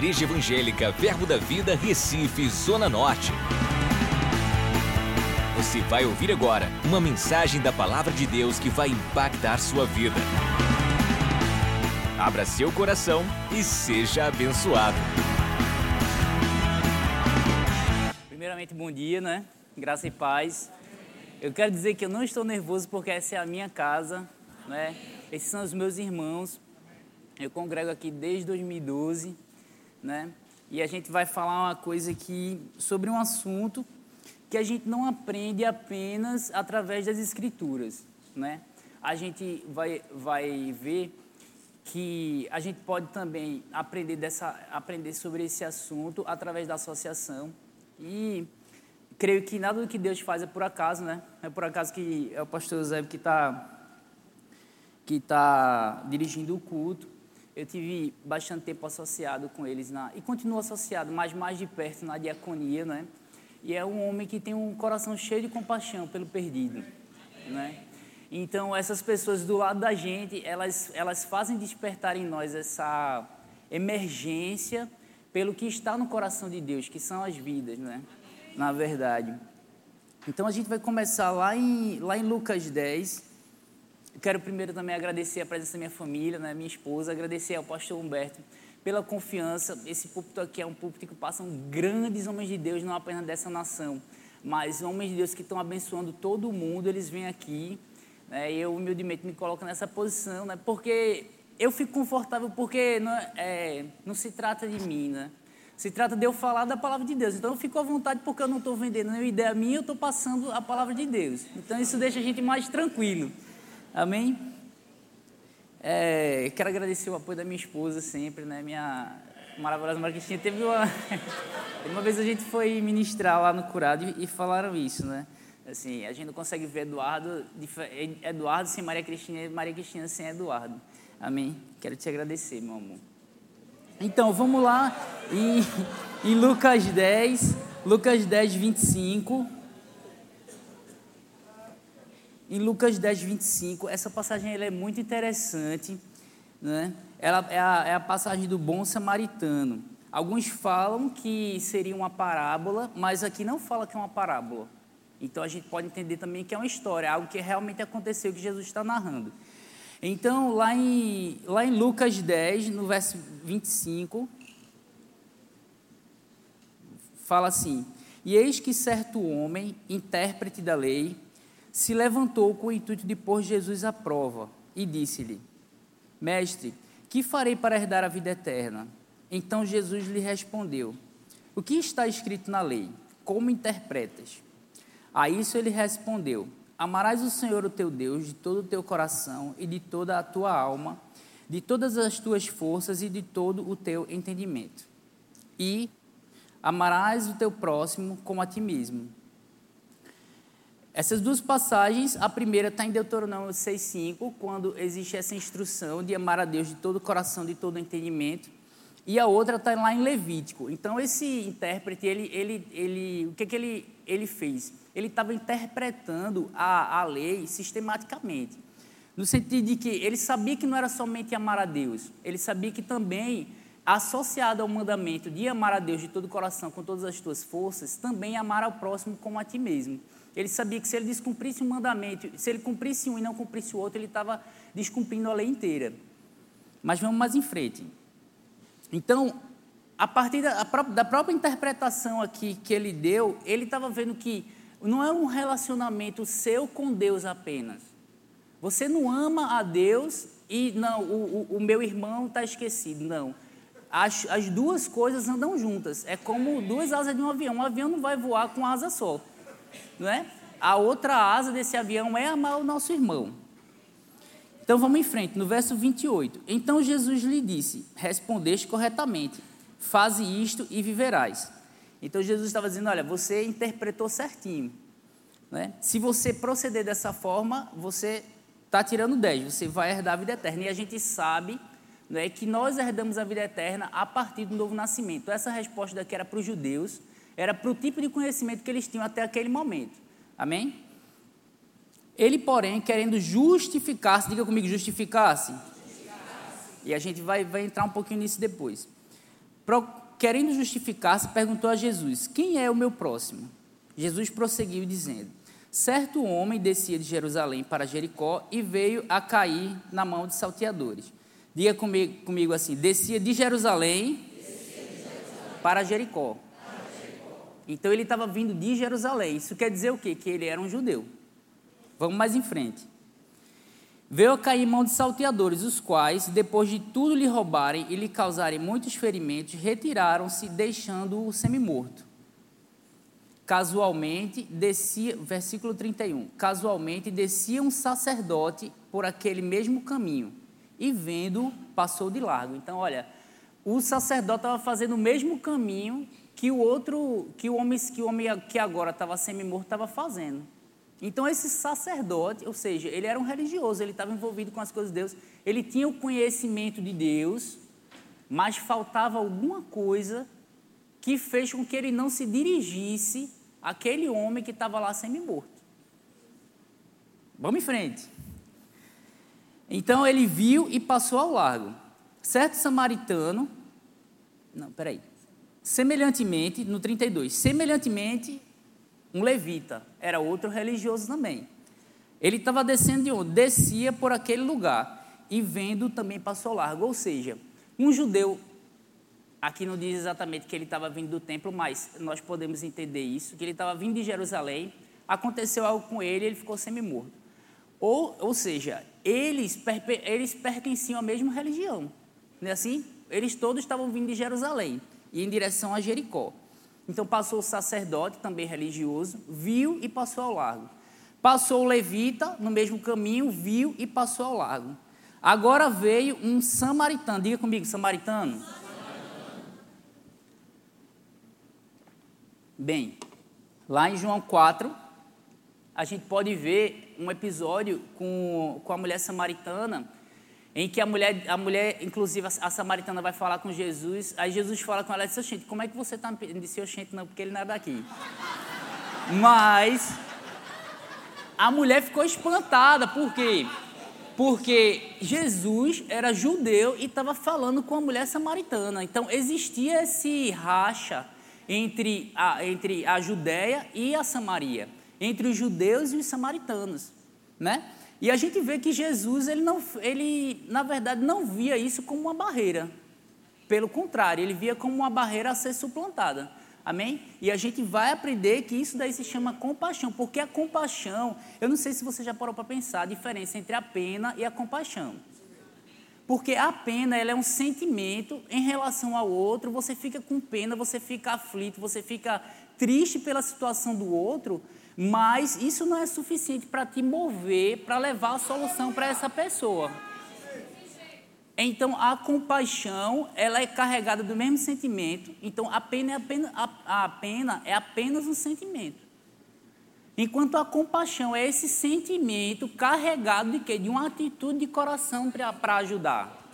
Igreja Evangélica Verbo da Vida, Recife, Zona Norte. Você vai ouvir agora uma mensagem da Palavra de Deus que vai impactar sua vida. Abra seu coração e seja abençoado. Primeiramente, bom dia, né? Graça e paz. Eu quero dizer que eu não estou nervoso porque essa é a minha casa, né? Esses são os meus irmãos. Eu congrego aqui desde 2012, né? E a gente vai falar uma coisa aqui sobre um assunto que a gente não aprende apenas através das escrituras, né? A gente vai, vai ver que a gente pode também aprender, dessa, aprender sobre esse assunto através da associação. E creio que nada do que Deus faz é por acaso, né? É por acaso que é o pastor José que está que tá dirigindo o culto. Eu tive bastante tempo associado com eles na, e continuo associado, mas mais de perto na diaconia, né? E é um homem que tem um coração cheio de compaixão pelo perdido, né? Então, essas pessoas do lado da gente, elas, elas fazem despertar em nós essa emergência pelo que está no coração de Deus, que são as vidas, né? Na verdade. Então, a gente vai começar lá em, lá em Lucas 10. Eu quero primeiro também agradecer a presença da minha família, né? minha esposa, agradecer ao pastor Humberto pela confiança. Esse púlpito aqui é um púlpito que passam grandes homens de Deus, não apenas dessa nação, mas homens de Deus que estão abençoando todo mundo. Eles vêm aqui né, eu humildemente me coloco nessa posição, né, porque eu fico confortável porque não, é, não se trata de mim, né? Se trata de eu falar da palavra de Deus. Então eu fico à vontade porque eu não estou vendendo nenhuma ideia minha, eu estou passando a palavra de Deus. Então isso deixa a gente mais tranquilo. Amém? É, quero agradecer o apoio da minha esposa sempre, né? Minha maravilhosa Cristina. Teve uma, uma vez a gente foi ministrar lá no Curado e, e falaram isso, né? Assim, a gente não consegue ver Eduardo, Eduardo sem Maria Cristina e Maria Cristina sem Eduardo. Amém? Quero te agradecer, meu amor. Então, vamos lá em, em Lucas 10, Lucas 10, 25. Em Lucas 10, 25, essa passagem ela é muito interessante, né? Ela é a, é a passagem do bom samaritano. Alguns falam que seria uma parábola, mas aqui não fala que é uma parábola. Então a gente pode entender também que é uma história, algo que realmente aconteceu, que Jesus está narrando. Então, lá em, lá em Lucas 10, no verso 25, fala assim: E eis que certo homem, intérprete da lei, se levantou com o intuito de pôr Jesus à prova e disse-lhe: Mestre, que farei para herdar a vida eterna? Então Jesus lhe respondeu: O que está escrito na lei? Como interpretas? A isso ele respondeu: Amarás o Senhor o teu Deus de todo o teu coração e de toda a tua alma, de todas as tuas forças e de todo o teu entendimento. E amarás o teu próximo como a ti mesmo. Essas duas passagens, a primeira está em Deuteronômio 6,5, quando existe essa instrução de amar a Deus de todo o coração, de todo o entendimento. E a outra está lá em Levítico. Então, esse intérprete, ele, ele, ele, o que, que ele, ele fez? Ele estava interpretando a, a lei sistematicamente. No sentido de que ele sabia que não era somente amar a Deus, ele sabia que também, associado ao mandamento de amar a Deus de todo o coração, com todas as tuas forças, também amar ao próximo como a ti mesmo. Ele sabia que se ele descumprisse um mandamento, se ele cumprisse um e não cumprisse o outro, ele estava descumprindo a lei inteira. Mas vamos mais em frente. Então, a partir da, da própria interpretação aqui que ele deu, ele estava vendo que não é um relacionamento seu com Deus apenas. Você não ama a Deus e não, o, o, o meu irmão está esquecido. Não. As, as duas coisas andam juntas. É como duas asas de um avião. Um avião não vai voar com asa só. Não é? A outra asa desse avião é amar o nosso irmão. Então vamos em frente, no verso 28. Então Jesus lhe disse: Respondeste corretamente, faze isto e viverás. Então Jesus estava dizendo: Olha, você interpretou certinho. Né? Se você proceder dessa forma, você está tirando 10, você vai herdar a vida eterna. E a gente sabe né, que nós herdamos a vida eterna a partir do novo nascimento. Essa resposta daqui era para os judeus, era para o tipo de conhecimento que eles tinham até aquele momento. Amém? Ele, porém, querendo justificar-se, diga comigo, justificar-se. E a gente vai, vai entrar um pouquinho nisso depois. querendo justificar-se, perguntou a Jesus: Quem é o meu próximo? Jesus prosseguiu dizendo: Certo homem descia de Jerusalém para Jericó e veio a cair na mão de salteadores. Diga comigo, comigo assim: descia de Jerusalém, descia de Jerusalém para, Jericó. Então ele estava vindo de Jerusalém. Isso quer dizer o quê? Que ele era um judeu. Vamos mais em frente. Veio a cair mão de salteadores, os quais, depois de tudo lhe roubarem e lhe causarem muitos ferimentos, retiraram-se, deixando-o semi-morto. Casualmente descia, versículo 31, casualmente descia um sacerdote por aquele mesmo caminho, e vendo, passou de largo. Então, olha, o sacerdote estava fazendo o mesmo caminho que o outro, que o homem que, o homem que agora estava semi-morto estava fazendo. Então, esse sacerdote, ou seja, ele era um religioso, ele estava envolvido com as coisas de Deus, ele tinha o conhecimento de Deus, mas faltava alguma coisa que fez com que ele não se dirigisse àquele homem que estava lá semi-morto. Vamos em frente. Então ele viu e passou ao largo. Certo samaritano, não, peraí. Semelhantemente, no 32, semelhantemente, um levita, era outro religioso também. Ele estava descendo de onde? Descia por aquele lugar e vendo também passou largo. Ou seja, um judeu, aqui não diz exatamente que ele estava vindo do templo, mas nós podemos entender isso, que ele estava vindo de Jerusalém, aconteceu algo com ele, ele ficou semi-morto. Ou, ou seja, eles, eles pertenciam à mesma religião. Não é assim? Eles todos estavam vindo de Jerusalém e em direção a Jericó. Então passou o sacerdote, também religioso, viu e passou ao largo. Passou o levita no mesmo caminho, viu e passou ao largo. Agora veio um samaritano, diga comigo, samaritano. Bem, lá em João 4, a gente pode ver um episódio com, com a mulher samaritana em que a mulher, a mulher, inclusive a, samaritana vai falar com Jesus, aí Jesus fala com ela e diz, gente, como é que você está me pedindo? Disse, gente, não, porque ele não é daqui. Mas a mulher ficou espantada, por quê? Porque Jesus era judeu e estava falando com a mulher samaritana. Então existia esse racha entre a, entre a Judéia e a Samaria, entre os judeus e os samaritanos, né? E a gente vê que Jesus, ele, não, ele na verdade, não via isso como uma barreira. Pelo contrário, ele via como uma barreira a ser suplantada. Amém? E a gente vai aprender que isso daí se chama compaixão, porque a compaixão, eu não sei se você já parou para pensar a diferença entre a pena e a compaixão. Porque a pena ela é um sentimento em relação ao outro, você fica com pena, você fica aflito, você fica triste pela situação do outro, mas isso não é suficiente para te mover, para levar a solução para essa pessoa. Então, a compaixão, ela é carregada do mesmo sentimento. Então, a pena é apenas, a, a pena é apenas um sentimento. Enquanto a compaixão é esse sentimento carregado de quê? De uma atitude de coração para ajudar.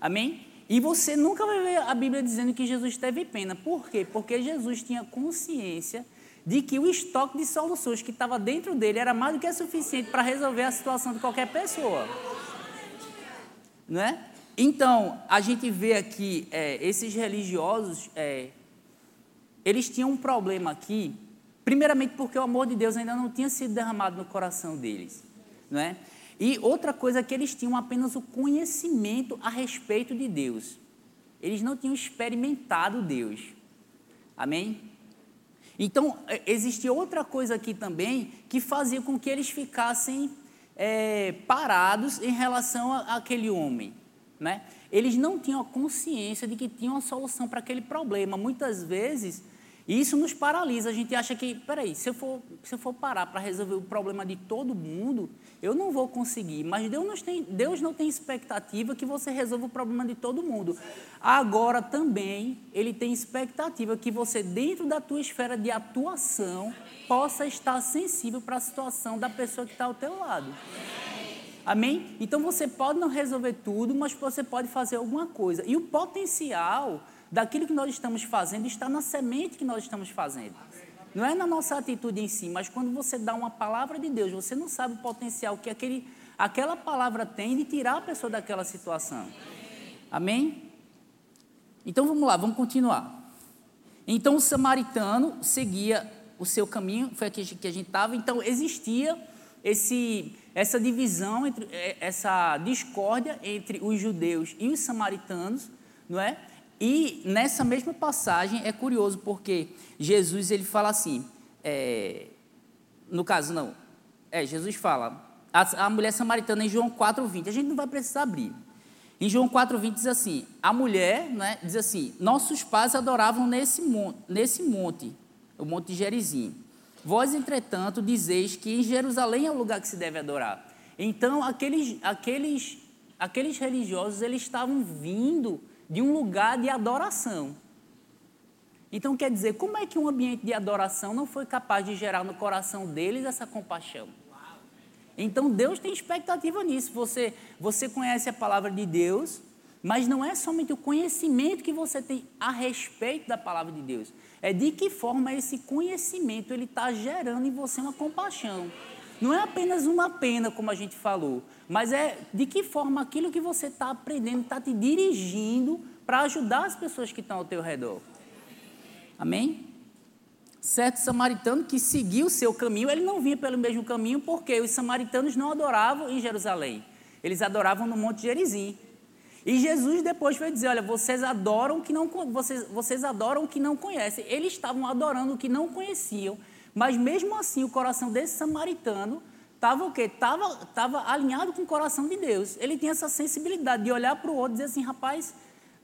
Amém? E você nunca vai ver a Bíblia dizendo que Jesus teve pena. Por quê? Porque Jesus tinha consciência de que o estoque de soluções que estava dentro dele era mais do que suficiente para resolver a situação de qualquer pessoa. Não é? Então, a gente vê aqui, é, esses religiosos, é, eles tinham um problema aqui, primeiramente porque o amor de Deus ainda não tinha sido derramado no coração deles. Não é? E outra coisa é que eles tinham apenas o conhecimento a respeito de Deus. Eles não tinham experimentado Deus. Amém? Então, é, existia outra coisa aqui também que fazia com que eles ficassem é, parados em relação àquele homem. Né? Eles não tinham a consciência de que tinham a solução para aquele problema. Muitas vezes, isso nos paralisa. A gente acha que, peraí, se eu for, se eu for parar para resolver o problema de todo mundo, eu não vou conseguir. Mas Deus não, tem, Deus não tem expectativa que você resolva o problema de todo mundo. Agora também, Ele tem expectativa que você, dentro da tua esfera de atuação, possa estar sensível para a situação da pessoa que está ao teu lado. Amém? Então você pode não resolver tudo, mas você pode fazer alguma coisa. E o potencial daquilo que nós estamos fazendo está na semente que nós estamos fazendo. Não é na nossa atitude em si, mas quando você dá uma palavra de Deus, você não sabe o potencial que aquele, aquela palavra tem de tirar a pessoa daquela situação. Amém? Então vamos lá, vamos continuar. Então o samaritano seguia o seu caminho, foi aqui que a gente estava, então existia esse, essa divisão, entre, é, essa discórdia entre os judeus e os samaritanos, não é? E nessa mesma passagem é curioso porque Jesus ele fala assim, é, no caso não, é Jesus fala a, a mulher samaritana em João 4:20, a gente não vai precisar abrir. Em João 4:20 diz assim, a mulher, né, diz assim, nossos pais adoravam nesse monte, nesse monte, o monte de Gerizim. Vós, entretanto, dizeis que em Jerusalém é o lugar que se deve adorar. Então, aqueles, aqueles, aqueles religiosos, eles estavam vindo de um lugar de adoração. Então, quer dizer, como é que um ambiente de adoração não foi capaz de gerar no coração deles essa compaixão? Então, Deus tem expectativa nisso. Você, você conhece a palavra de Deus, mas não é somente o conhecimento que você tem a respeito da palavra de Deus. É de que forma esse conhecimento ele está gerando em você uma compaixão. Não é apenas uma pena, como a gente falou, mas é de que forma aquilo que você está aprendendo está te dirigindo para ajudar as pessoas que estão ao teu redor. Amém? Certo samaritano que seguiu o seu caminho, ele não vinha pelo mesmo caminho porque os samaritanos não adoravam em Jerusalém. Eles adoravam no Monte Gerizim. E Jesus depois foi dizer: Olha, vocês adoram que não, vocês, vocês adoram o que não conhecem. Eles estavam adorando o que não conheciam, mas mesmo assim o coração desse samaritano estava o quê? Estava tava alinhado com o coração de Deus. Ele tinha essa sensibilidade de olhar para o outro e dizer assim: Rapaz,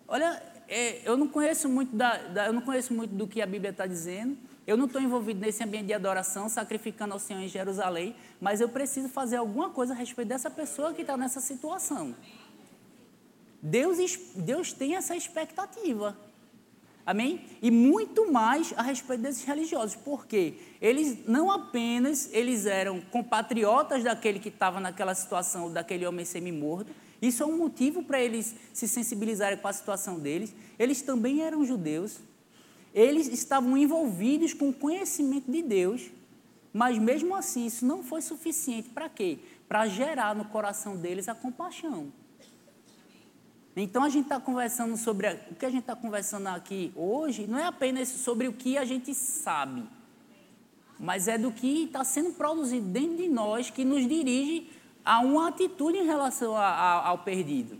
olha, é, eu não conheço muito da, da, eu não conheço muito do que a Bíblia está dizendo. Eu não estou envolvido nesse ambiente de adoração, sacrificando ao Senhor em Jerusalém, mas eu preciso fazer alguma coisa a respeito dessa pessoa que está nessa situação. Deus, Deus tem essa expectativa. Amém? E muito mais a respeito desses religiosos, porque eles não apenas eles eram compatriotas daquele que estava naquela situação, daquele homem semi-morto, isso é um motivo para eles se sensibilizarem com a situação deles. Eles também eram judeus, eles estavam envolvidos com o conhecimento de Deus, mas mesmo assim isso não foi suficiente para quê? Para gerar no coração deles a compaixão. Então a gente está conversando sobre o que a gente está conversando aqui hoje, não é apenas sobre o que a gente sabe, mas é do que está sendo produzido dentro de nós que nos dirige a uma atitude em relação a, a, ao perdido.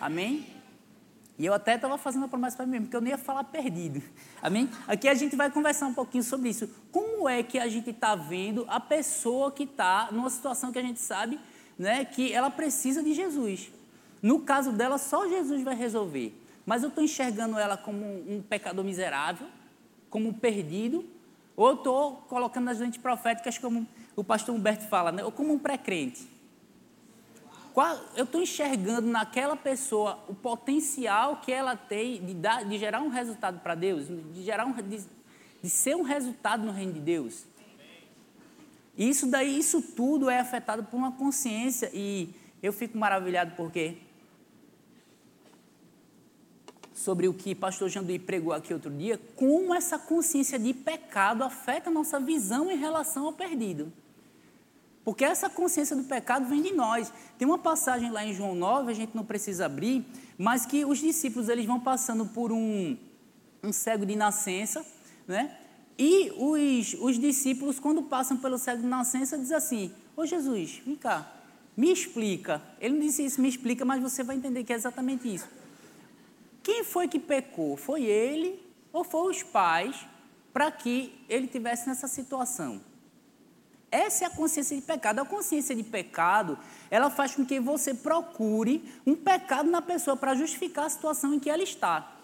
Amém? E eu até estava fazendo a promessa para mim mesmo, porque eu não ia falar perdido. Amém? Aqui a gente vai conversar um pouquinho sobre isso. Como é que a gente está vendo a pessoa que está numa situação que a gente sabe né, que ela precisa de Jesus? No caso dela, só Jesus vai resolver. Mas eu estou enxergando ela como um pecador miserável, como um perdido, ou estou colocando nas lentes proféticas, como o pastor Humberto fala, né? ou como um pré-crente. Eu estou enxergando naquela pessoa o potencial que ela tem de, dar, de gerar um resultado para Deus, de, gerar um, de, de ser um resultado no reino de Deus. E isso daí, isso tudo é afetado por uma consciência e eu fico maravilhado porque sobre o que pastor Janduí pregou aqui outro dia, como essa consciência de pecado afeta a nossa visão em relação ao perdido. Porque essa consciência do pecado vem de nós. Tem uma passagem lá em João 9, a gente não precisa abrir, mas que os discípulos eles vão passando por um, um cego de nascença, né? E os, os discípulos, quando passam pelo cego de nascença, dizem assim: Ô Jesus, vem cá, me explica. Ele não disse isso, me explica, mas você vai entender que é exatamente isso. Quem foi que pecou? Foi ele ou foi os pais para que ele tivesse nessa situação? Essa é a consciência de pecado. A consciência de pecado, ela faz com que você procure um pecado na pessoa para justificar a situação em que ela está.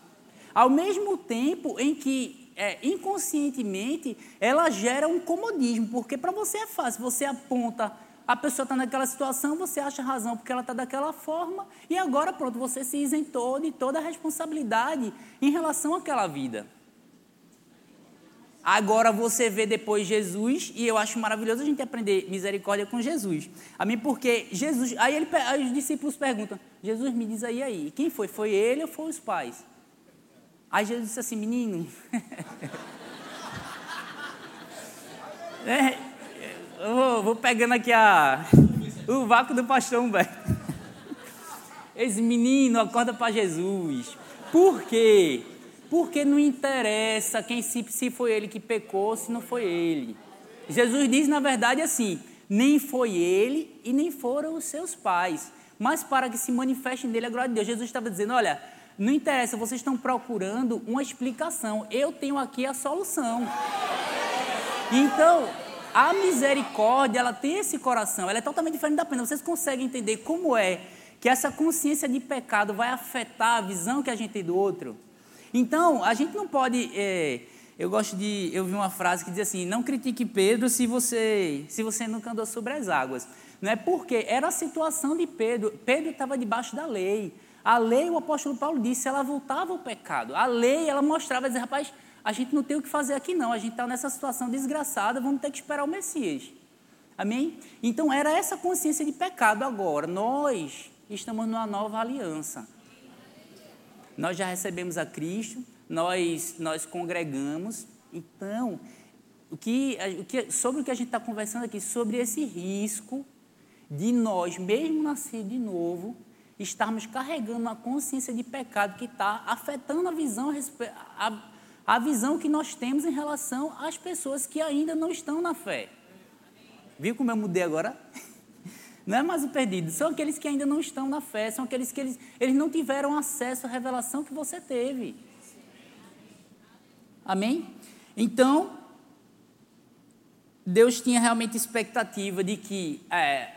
Ao mesmo tempo em que, é, inconscientemente, ela gera um comodismo, porque para você é fácil, você aponta a pessoa está naquela situação, você acha razão porque ela está daquela forma, e agora pronto, você se isentou de toda a responsabilidade em relação àquela vida. Agora você vê depois Jesus, e eu acho maravilhoso a gente aprender misericórdia com Jesus. Amém? Porque Jesus. Aí, ele, aí os discípulos perguntam: Jesus, me diz aí, aí, quem foi? Foi ele ou foi os pais? Aí Jesus disse assim: menino. é, vou, pegando aqui a, o vácuo do pastor Humberto. Esse menino acorda para Jesus. Por quê? Porque não interessa quem se, se foi ele que pecou, se não foi ele. Jesus diz, na verdade, assim: nem foi ele e nem foram os seus pais, mas para que se manifeste nele a glória de Deus. Jesus estava dizendo: olha, não interessa, vocês estão procurando uma explicação, eu tenho aqui a solução. Então, a misericórdia, ela tem esse coração, ela é totalmente diferente da pena. Vocês conseguem entender como é que essa consciência de pecado vai afetar a visão que a gente tem do outro? Então, a gente não pode. É, eu gosto de. Eu vi uma frase que diz assim: não critique Pedro se você, se você nunca andou sobre as águas. Não é porque era a situação de Pedro. Pedro estava debaixo da lei. A lei, o apóstolo Paulo disse, ela voltava ao pecado. A lei, ela mostrava, dizia, rapaz, a gente não tem o que fazer aqui não, a gente está nessa situação desgraçada, vamos ter que esperar o Messias. Amém? Então era essa consciência de pecado agora. Nós estamos numa nova aliança. Nós já recebemos a Cristo, nós, nós congregamos. Então, o que, o que, sobre o que a gente está conversando aqui, sobre esse risco de nós, mesmo nascidos de novo, estarmos carregando uma consciência de pecado que está afetando a visão, a, a visão que nós temos em relação às pessoas que ainda não estão na fé. Viu como eu mudei agora? Não é mais o perdido, são aqueles que ainda não estão na fé, são aqueles que eles, eles não tiveram acesso à revelação que você teve. Amém? Então, Deus tinha realmente expectativa de que é,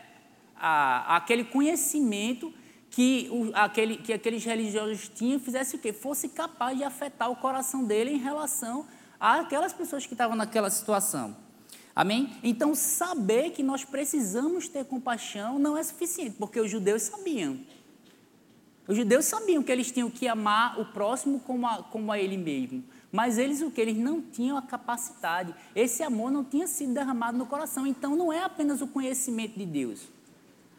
a, aquele conhecimento que, o, aquele, que aqueles religiosos tinham fizesse o quê? Fosse capaz de afetar o coração dele em relação àquelas pessoas que estavam naquela situação. Amém? Então, saber que nós precisamos ter compaixão não é suficiente, porque os judeus sabiam. Os judeus sabiam que eles tinham que amar o próximo como a, como a ele mesmo. Mas eles o que? Eles não tinham a capacidade. Esse amor não tinha sido derramado no coração. Então, não é apenas o conhecimento de Deus.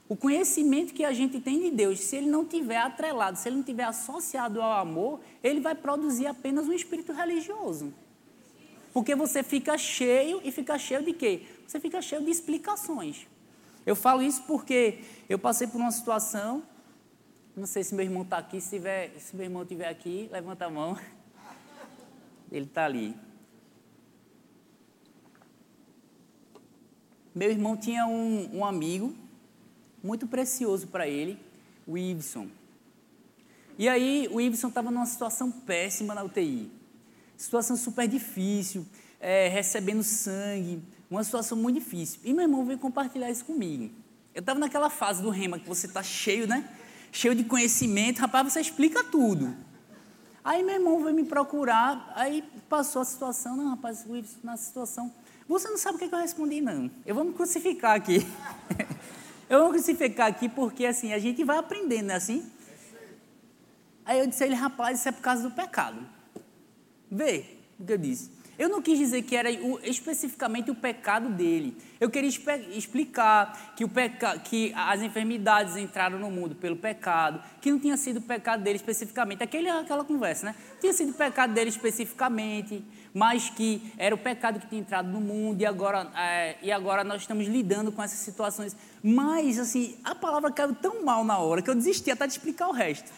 O conhecimento que a gente tem de Deus, se ele não tiver atrelado, se ele não tiver associado ao amor, ele vai produzir apenas um espírito religioso. Porque você fica cheio e fica cheio de quê? Você fica cheio de explicações. Eu falo isso porque eu passei por uma situação, não sei se meu irmão está aqui, se, tiver, se meu irmão estiver aqui, levanta a mão. Ele está ali. Meu irmão tinha um, um amigo muito precioso para ele, o Iveson. E aí o Iveson estava numa situação péssima na UTI. Situação super difícil, é, recebendo sangue, uma situação muito difícil. E meu irmão veio compartilhar isso comigo. Eu estava naquela fase do rema que você está cheio, né? Cheio de conhecimento, rapaz, você explica tudo. Aí meu irmão veio me procurar, aí passou a situação, não, rapaz, o Iveson na situação. Você não sabe o que, é que eu respondi, não. Eu vou me crucificar aqui. Eu vou crucificar aqui porque assim, a gente vai aprendendo, né assim? Aí eu disse a ele, rapaz, isso é por causa do pecado. Vê o que eu disse. Eu não quis dizer que era o, especificamente o pecado dele. Eu queria explicar que, o peca, que as enfermidades entraram no mundo pelo pecado, que não tinha sido o pecado dele especificamente. Aquele, aquela conversa, né? Tinha sido o pecado dele especificamente, mas que era o pecado que tinha entrado no mundo e agora, é, e agora nós estamos lidando com essas situações. Mas, assim, a palavra caiu tão mal na hora que eu desisti até de explicar o resto.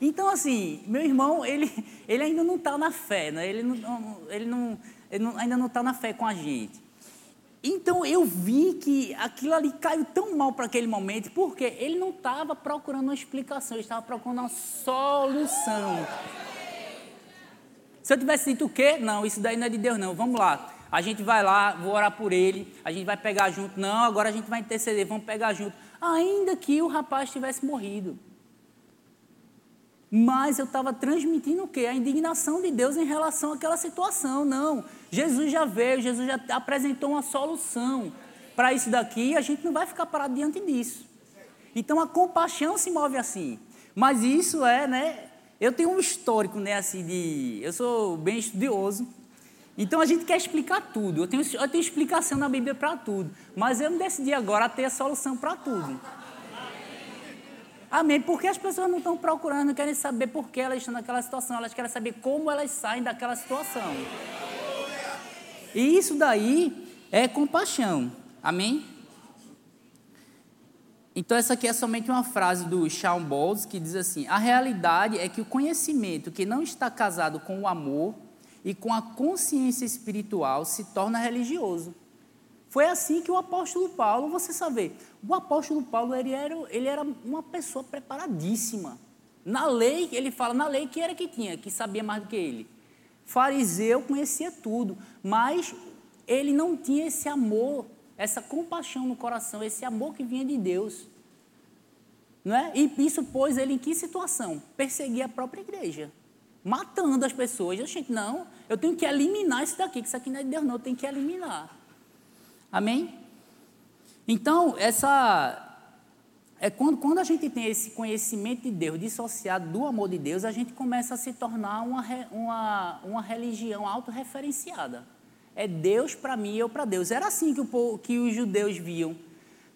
Então, assim, meu irmão, ele, ele ainda não está na fé, né? ele, não, ele, não, ele não, ainda não está na fé com a gente. Então eu vi que aquilo ali caiu tão mal para aquele momento, porque ele não estava procurando uma explicação, ele estava procurando uma solução. Se eu tivesse dito o quê? Não, isso daí não é de Deus, não. Vamos lá. A gente vai lá, vou orar por ele, a gente vai pegar junto. Não, agora a gente vai interceder, vamos pegar junto. Ainda que o rapaz tivesse morrido. Mas eu estava transmitindo o quê? A indignação de Deus em relação àquela situação. Não. Jesus já veio, Jesus já apresentou uma solução para isso daqui e a gente não vai ficar parado diante disso. Então a compaixão se move assim. Mas isso é, né? Eu tenho um histórico, né, assim, de. Eu sou bem estudioso. Então a gente quer explicar tudo. Eu tenho, eu tenho explicação na Bíblia para tudo. Mas eu não decidi agora ter a solução para tudo. Amém. Porque as pessoas não estão procurando, não querem saber por que elas estão naquela situação, elas querem saber como elas saem daquela situação. E isso daí é compaixão. Amém? Então, essa aqui é somente uma frase do Shawn Bowles que diz assim: A realidade é que o conhecimento que não está casado com o amor e com a consciência espiritual se torna religioso. Foi assim que o apóstolo Paulo, você sabe, o apóstolo Paulo ele era, ele era uma pessoa preparadíssima. Na lei, ele fala na lei que era que tinha, que sabia mais do que ele. Fariseu conhecia tudo, mas ele não tinha esse amor, essa compaixão no coração, esse amor que vinha de Deus. Não é? E isso pôs ele em que situação? Perseguir a própria igreja, matando as pessoas. Eu, gente, não, eu tenho que eliminar isso daqui, que isso aqui não é de Deus, não, eu tenho que eliminar. Amém? Então, essa é quando, quando a gente tem esse conhecimento de Deus dissociado do amor de Deus, a gente começa a se tornar uma, uma, uma religião autorreferenciada. É Deus para mim eu para Deus. Era assim que, o, que os judeus viam.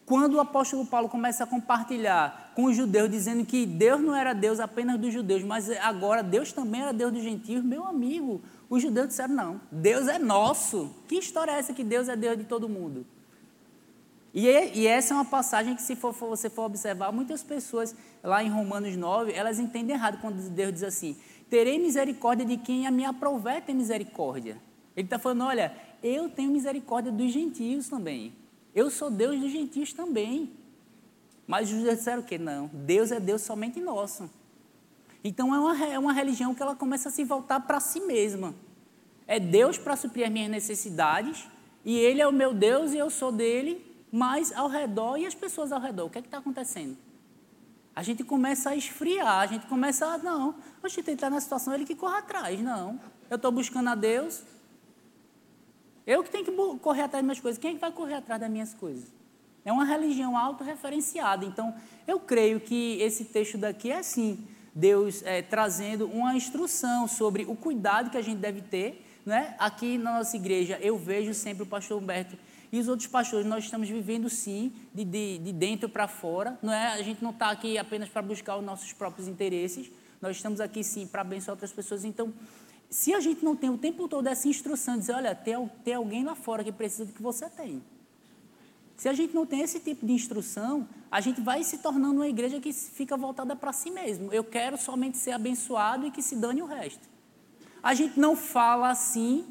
Quando o apóstolo Paulo começa a compartilhar com os judeus, dizendo que Deus não era Deus apenas dos judeus, mas agora Deus também era Deus dos gentios, meu amigo, os judeus disseram: não, Deus é nosso. Que história é essa que Deus é Deus de todo mundo? E, e, essa é uma passagem que, se for, for, você for observar, muitas pessoas lá em Romanos 9, elas entendem errado quando Deus diz assim: terei misericórdia de quem a me aproveta ter misericórdia. Ele está falando: olha, eu tenho misericórdia dos gentios também. Eu sou Deus dos gentios também. Mas os judeus disseram o quê? Não, Deus é Deus somente nosso. Então é uma, é uma religião que ela começa a se voltar para si mesma. É Deus para suprir as minhas necessidades, e Ele é o meu Deus e eu sou dele, mas ao redor e as pessoas ao redor, o que é que está acontecendo? A gente começa a esfriar, a gente começa a, não, a gente está na situação, ele que corre atrás, não. Eu estou buscando a Deus, eu que tenho que correr atrás das minhas coisas, quem é que vai correr atrás das minhas coisas? É uma religião autorreferenciada, então eu creio que esse texto daqui é assim, Deus é, trazendo uma instrução sobre o cuidado que a gente deve ter, né? Aqui na nossa igreja eu vejo sempre o pastor Humberto e os outros pastores, nós estamos vivendo sim, de, de, de dentro para fora. Não é? A gente não está aqui apenas para buscar os nossos próprios interesses, nós estamos aqui sim para abençoar outras pessoas. Então, se a gente não tem o tempo todo essa instrução, de dizer, olha, tem, tem alguém lá fora que precisa do que você tem. Se a gente não tem esse tipo de instrução, a gente vai se tornando uma igreja que fica voltada para si mesmo. Eu quero somente ser abençoado e que se dane o resto. A gente não fala assim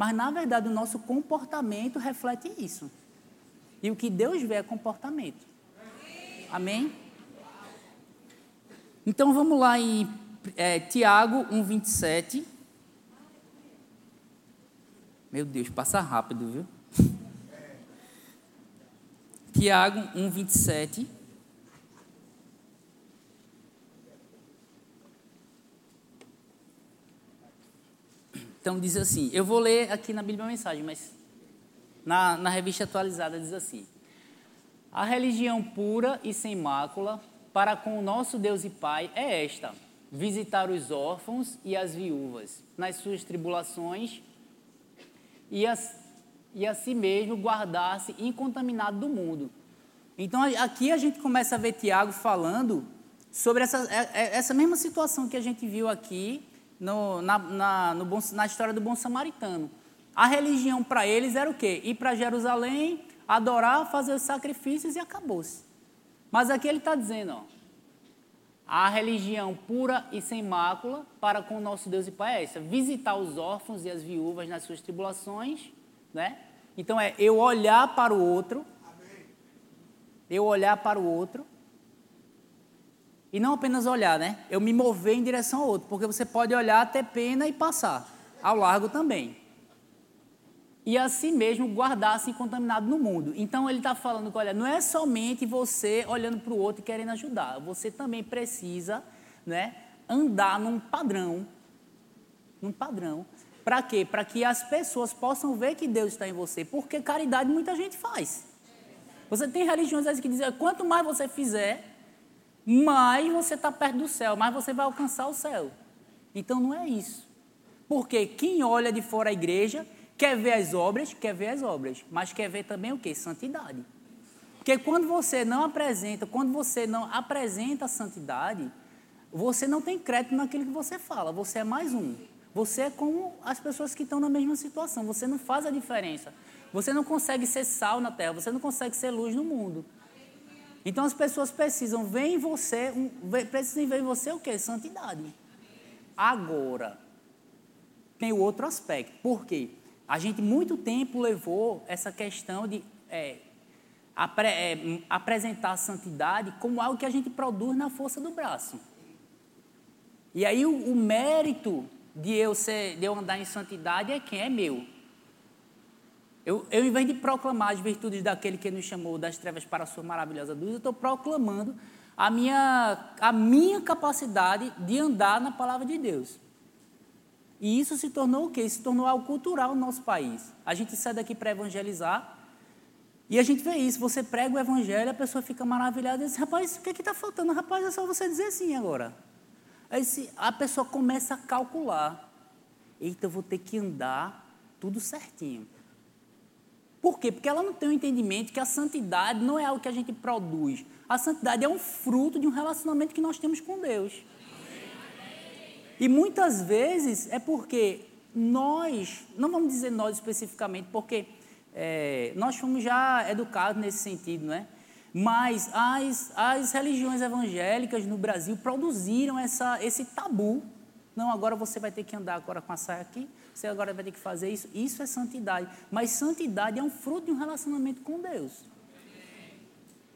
mas, na verdade, o nosso comportamento reflete isso. E o que Deus vê é comportamento. Amém? Então, vamos lá em é, Tiago 1,27. Meu Deus, passa rápido, viu? Tiago 1,27. Então diz assim, eu vou ler aqui na Bíblia a mensagem, mas na, na revista atualizada diz assim: A religião pura e sem mácula para com o nosso Deus e Pai é esta: visitar os órfãos e as viúvas nas suas tribulações e, as, e a si mesmo guardar-se incontaminado do mundo. Então aqui a gente começa a ver Tiago falando sobre essa, é, é, essa mesma situação que a gente viu aqui no, na, na, no bom, na história do bom samaritano. A religião para eles era o quê? Ir para Jerusalém, adorar, fazer os sacrifícios e acabou-se. Mas aqui ele está dizendo, ó, a religião pura e sem mácula para com o nosso Deus e Pai é essa: visitar os órfãos e as viúvas nas suas tribulações, né? Então é eu olhar para o outro, eu olhar para o outro e não apenas olhar, né? Eu me mover em direção ao outro, porque você pode olhar, ter pena e passar. Ao largo também. E assim mesmo guardar-se contaminado no mundo. Então ele está falando que, olha, não é somente você olhando para o outro e querendo ajudar. Você também precisa né, andar num padrão. Num padrão. Para quê? Para que as pessoas possam ver que Deus está em você. Porque caridade muita gente faz. Você tem religiões que dizem, quanto mais você fizer, mais você está perto do céu, mais você vai alcançar o céu. Então não é isso. Porque quem olha de fora a igreja quer ver as obras, quer ver as obras, mas quer ver também o que? Santidade. Porque quando você não apresenta, quando você não apresenta a santidade, você não tem crédito naquilo que você fala, você é mais um. Você é como as pessoas que estão na mesma situação, você não faz a diferença. Você não consegue ser sal na terra, você não consegue ser luz no mundo. Então as pessoas precisam ver em você, precisam ver em você o que? Santidade. Agora, tem o outro aspecto. Por quê? A gente muito tempo levou essa questão de é, apre, é, apresentar a santidade como algo que a gente produz na força do braço. E aí o, o mérito de eu, ser, de eu andar em santidade é quem? É meu. Eu, eu, em vez de proclamar as virtudes daquele que nos chamou das trevas para a sua maravilhosa luz, eu estou proclamando a minha, a minha capacidade de andar na palavra de Deus. E isso se tornou o quê? Se tornou algo cultural no nosso país. A gente sai daqui para evangelizar e a gente vê isso. Você prega o evangelho, a pessoa fica maravilhada e diz: Rapaz, o que é está faltando? Rapaz, é só você dizer sim agora. Aí a pessoa começa a calcular: Eita, eu vou ter que andar tudo certinho. Por quê? Porque ela não tem o entendimento que a santidade não é algo que a gente produz. A santidade é um fruto de um relacionamento que nós temos com Deus. E muitas vezes é porque nós, não vamos dizer nós especificamente, porque é, nós fomos já educados nesse sentido, não é? Mas as, as religiões evangélicas no Brasil produziram essa, esse tabu. Não, agora você vai ter que andar agora com a saia aqui, você agora vai ter que fazer isso. Isso é santidade. Mas santidade é um fruto de um relacionamento com Deus.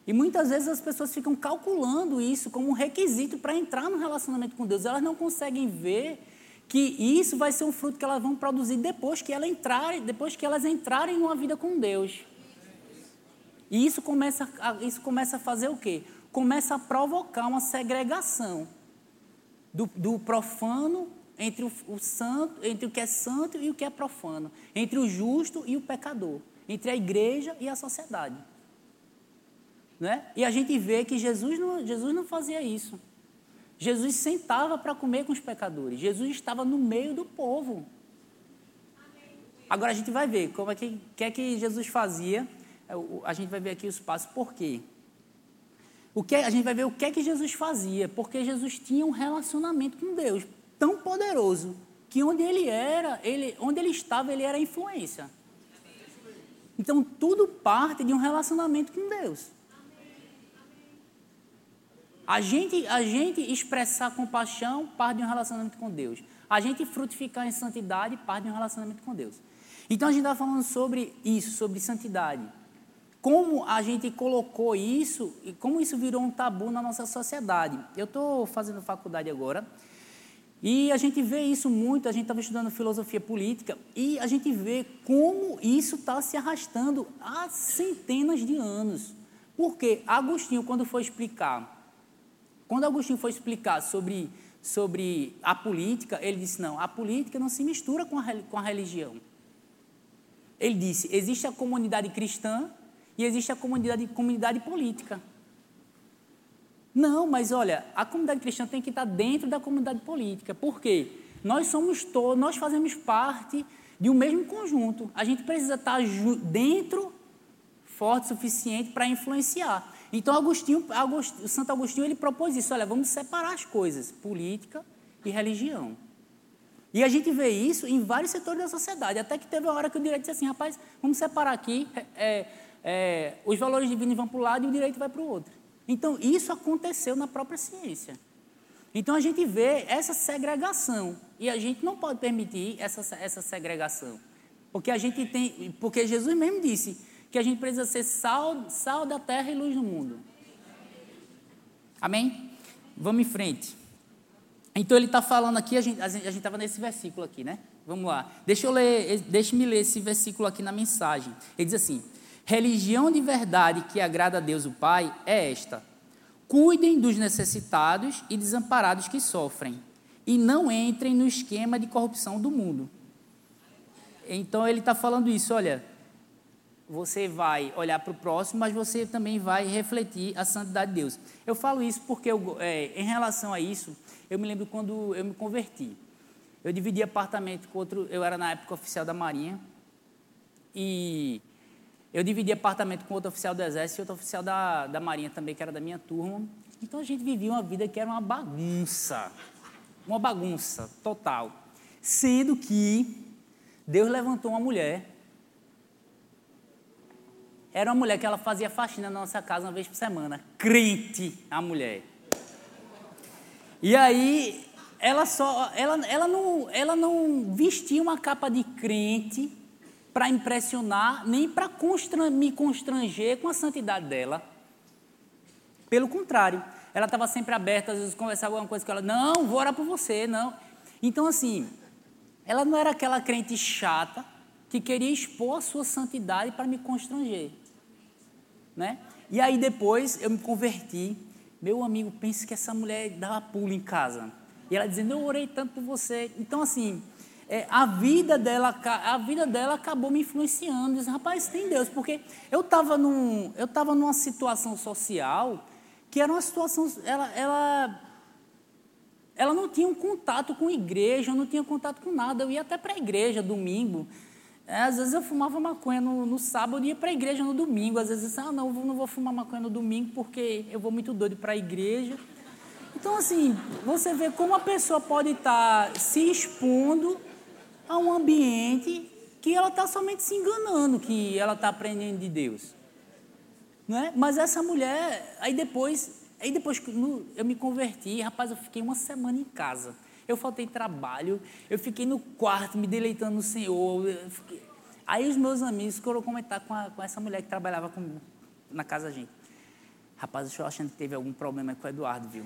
E muitas vezes as pessoas ficam calculando isso como um requisito para entrar no relacionamento com Deus. Elas não conseguem ver que isso vai ser um fruto que elas vão produzir depois que, ela entrar, depois que elas entrarem em uma vida com Deus. E isso começa, a, isso começa a fazer o quê? Começa a provocar uma segregação do, do profano entre o, o, santo, entre o que é santo e o que é profano, entre o justo e o pecador, entre a igreja e a sociedade. Né? E a gente vê que Jesus não, Jesus não fazia isso. Jesus sentava para comer com os pecadores. Jesus estava no meio do povo. Agora a gente vai ver como é que, que é que Jesus fazia. É, a gente vai ver aqui os passos. Por quê? O que, a gente vai ver o que é que Jesus fazia. Porque Jesus tinha um relacionamento com Deus tão poderoso que onde ele era, ele, onde ele estava, ele era influência. Então tudo parte de um relacionamento com Deus. A gente, a gente expressar compaixão parte de um relacionamento com Deus. A gente frutificar em santidade parte de um relacionamento com Deus. Então a gente está falando sobre isso, sobre santidade. Como a gente colocou isso e como isso virou um tabu na nossa sociedade. Eu estou fazendo faculdade agora e a gente vê isso muito. A gente estava estudando filosofia política e a gente vê como isso está se arrastando há centenas de anos. Porque Agostinho, quando foi explicar quando Agostinho foi explicar sobre, sobre a política, ele disse: não, a política não se mistura com a, com a religião. Ele disse: existe a comunidade cristã e existe a comunidade, comunidade política. Não, mas olha, a comunidade cristã tem que estar dentro da comunidade política. Por quê? Nós somos todos, nós fazemos parte de um mesmo conjunto. A gente precisa estar dentro, forte o suficiente para influenciar. Então, Agostinho, Agostinho, Santo Agostinho ele propôs isso: olha, vamos separar as coisas, política e religião. E a gente vê isso em vários setores da sociedade, até que teve uma hora que o direito disse assim: rapaz, vamos separar aqui, é, é, os valores divinos vão para um lado e o direito vai para o outro. Então, isso aconteceu na própria ciência. Então, a gente vê essa segregação, e a gente não pode permitir essa, essa segregação, porque a gente tem, porque Jesus mesmo disse que a gente precisa ser sal, sal da terra e luz do mundo. Amém? Vamos em frente. Então ele está falando aqui, a gente a estava nesse versículo aqui, né? Vamos lá. Deixa eu ler, deixe-me ler esse versículo aqui na mensagem. Ele diz assim: Religião de verdade que agrada a Deus o Pai é esta: cuidem dos necessitados e desamparados que sofrem, e não entrem no esquema de corrupção do mundo. Então ele está falando isso, olha, você vai olhar para o próximo, mas você também vai refletir a santidade de Deus. Eu falo isso porque, eu, é, em relação a isso, eu me lembro quando eu me converti. Eu dividi apartamento com outro, eu era na época oficial da Marinha, e eu dividi apartamento com outro oficial do Exército e outro oficial da, da Marinha também, que era da minha turma. Então a gente vivia uma vida que era uma bagunça, uma bagunça total. Sendo que Deus levantou uma mulher era uma mulher que ela fazia faxina na nossa casa uma vez por semana. Crente, a mulher. E aí, ela só, ela, ela, não, ela não vestia uma capa de crente para impressionar, nem para constran, me constranger com a santidade dela. Pelo contrário, ela estava sempre aberta, às vezes conversava alguma coisa com ela, não, vou orar por você, não. Então, assim, ela não era aquela crente chata que queria expor a sua santidade para me constranger. Né? E aí depois eu me converti. Meu amigo, pense que essa mulher dava pulo em casa. E ela dizendo, eu orei tanto por você. Então, assim, é, a vida dela a vida dela acabou me influenciando. Diz, rapaz, tem Deus. Porque eu estava num, eu numa situação social que era uma situação, ela, ela, ela não tinha um contato com igreja, não tinha contato com nada. Eu ia até para a igreja domingo. É, às vezes eu fumava maconha no, no sábado e ia para a igreja no domingo. Às vezes, ah, não, não vou fumar maconha no domingo porque eu vou muito doido para a igreja. Então, assim, você vê como a pessoa pode estar tá se expondo a um ambiente que ela está somente se enganando que ela está aprendendo de Deus. Não é? Mas essa mulher, aí depois, aí depois eu me converti, rapaz, eu fiquei uma semana em casa. Eu faltei trabalho, eu fiquei no quarto me deleitando no Senhor. Aí os meus amigos foram comentar com, a, com essa mulher que trabalhava com, na casa da gente. Rapaz, eu estou achando que teve algum problema com o Eduardo, viu?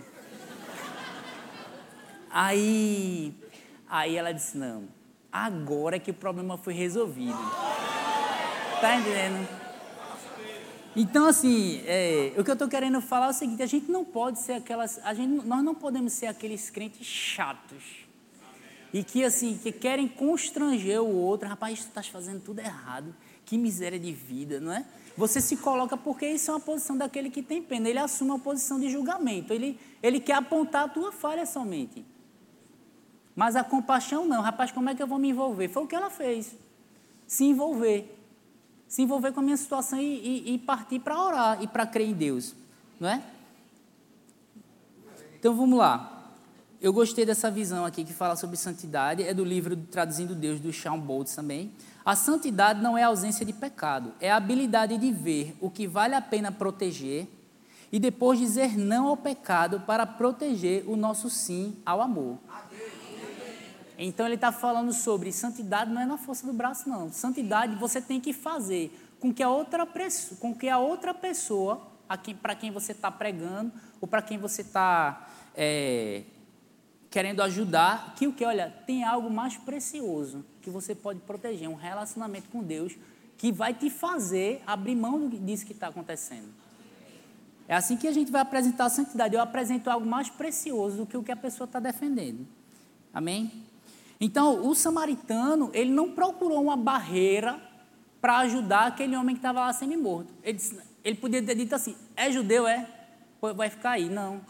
Aí, aí ela disse, não, agora é que o problema foi resolvido. Tá entendendo? Então, assim, é, o que eu estou querendo falar é o seguinte: a gente não pode ser aquelas. A gente, nós não podemos ser aqueles crentes chatos. E que, assim, que querem constranger o outro. Rapaz, tu estás fazendo tudo errado. Que miséria de vida, não é? Você se coloca porque isso é uma posição daquele que tem pena. Ele assume uma posição de julgamento. Ele, ele quer apontar a tua falha somente. Mas a compaixão não. Rapaz, como é que eu vou me envolver? Foi o que ela fez. Se envolver se envolver com a minha situação e, e, e partir para orar e para crer em Deus, não é? Então vamos lá. Eu gostei dessa visão aqui que fala sobre santidade, é do livro Traduzindo Deus do Sean Boltz também. A santidade não é ausência de pecado, é a habilidade de ver o que vale a pena proteger e depois dizer não ao pecado para proteger o nosso sim ao amor. Então ele está falando sobre santidade não é na força do braço, não. Santidade você tem que fazer com que a outra, com que a outra pessoa, para quem você está pregando, ou para quem você está é, querendo ajudar, que o que? Olha, tem algo mais precioso que você pode proteger, um relacionamento com Deus que vai te fazer abrir mão disso que está acontecendo. É assim que a gente vai apresentar a santidade. Eu apresento algo mais precioso do que o que a pessoa está defendendo. Amém? Então, o samaritano, ele não procurou uma barreira para ajudar aquele homem que estava lá semi-morto. Ele, ele podia ter dito assim: é judeu, é? Vai ficar aí. Não.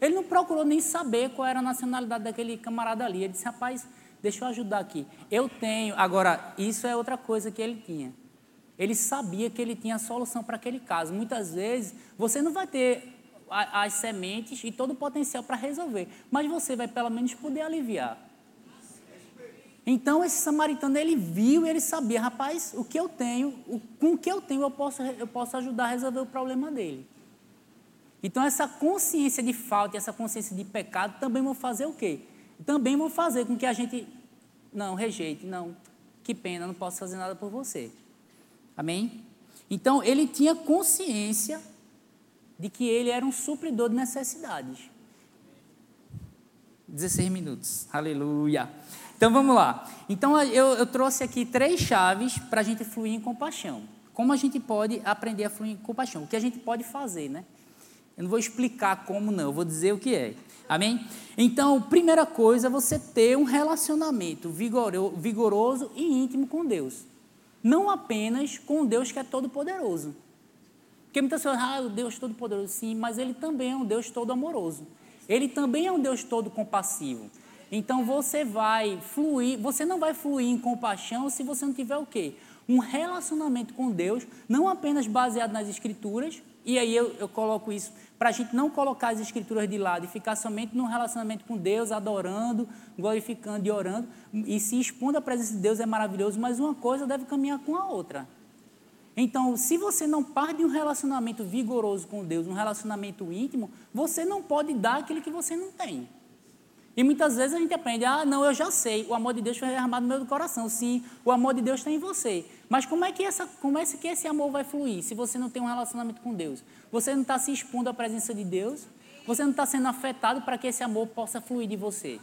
Ele não procurou nem saber qual era a nacionalidade daquele camarada ali. Ele disse: rapaz, deixa eu ajudar aqui. Eu tenho. Agora, isso é outra coisa que ele tinha. Ele sabia que ele tinha a solução para aquele caso. Muitas vezes, você não vai ter as sementes e todo o potencial para resolver, mas você vai pelo menos poder aliviar. Então esse samaritano ele viu e ele sabia, rapaz, o que eu tenho, o, com o que eu tenho eu posso, eu posso ajudar a resolver o problema dele. Então essa consciência de falta e essa consciência de pecado também vão fazer o quê? Também vão fazer com que a gente não rejeite, não, que pena, não posso fazer nada por você. Amém? Então ele tinha consciência de que ele era um supridor de necessidades. 16 minutos. Aleluia. Então vamos lá. Então eu, eu trouxe aqui três chaves para a gente fluir em compaixão. Como a gente pode aprender a fluir em compaixão? O que a gente pode fazer, né? Eu não vou explicar como não, eu vou dizer o que é. Amém? Então, primeira coisa você ter um relacionamento vigoroso e íntimo com Deus. Não apenas com Deus que é todo-poderoso. Porque muitas pessoas, ah, o Deus todo-poderoso, sim, mas Ele também é um Deus todo-amoroso. Ele também é um Deus todo-compassivo. Então você vai fluir, você não vai fluir em compaixão se você não tiver o quê? Um relacionamento com Deus, não apenas baseado nas escrituras, e aí eu, eu coloco isso para a gente não colocar as escrituras de lado e ficar somente num relacionamento com Deus, adorando, glorificando e orando, e se expondo à presença de Deus é maravilhoso, mas uma coisa deve caminhar com a outra. Então, se você não parte de um relacionamento vigoroso com Deus, um relacionamento íntimo, você não pode dar aquilo que você não tem. E muitas vezes a gente aprende, ah, não, eu já sei, o amor de Deus foi derramado no meu coração. Sim, o amor de Deus está em você. Mas como é, que essa, como é que esse amor vai fluir se você não tem um relacionamento com Deus? Você não está se expondo à presença de Deus? Você não está sendo afetado para que esse amor possa fluir de você?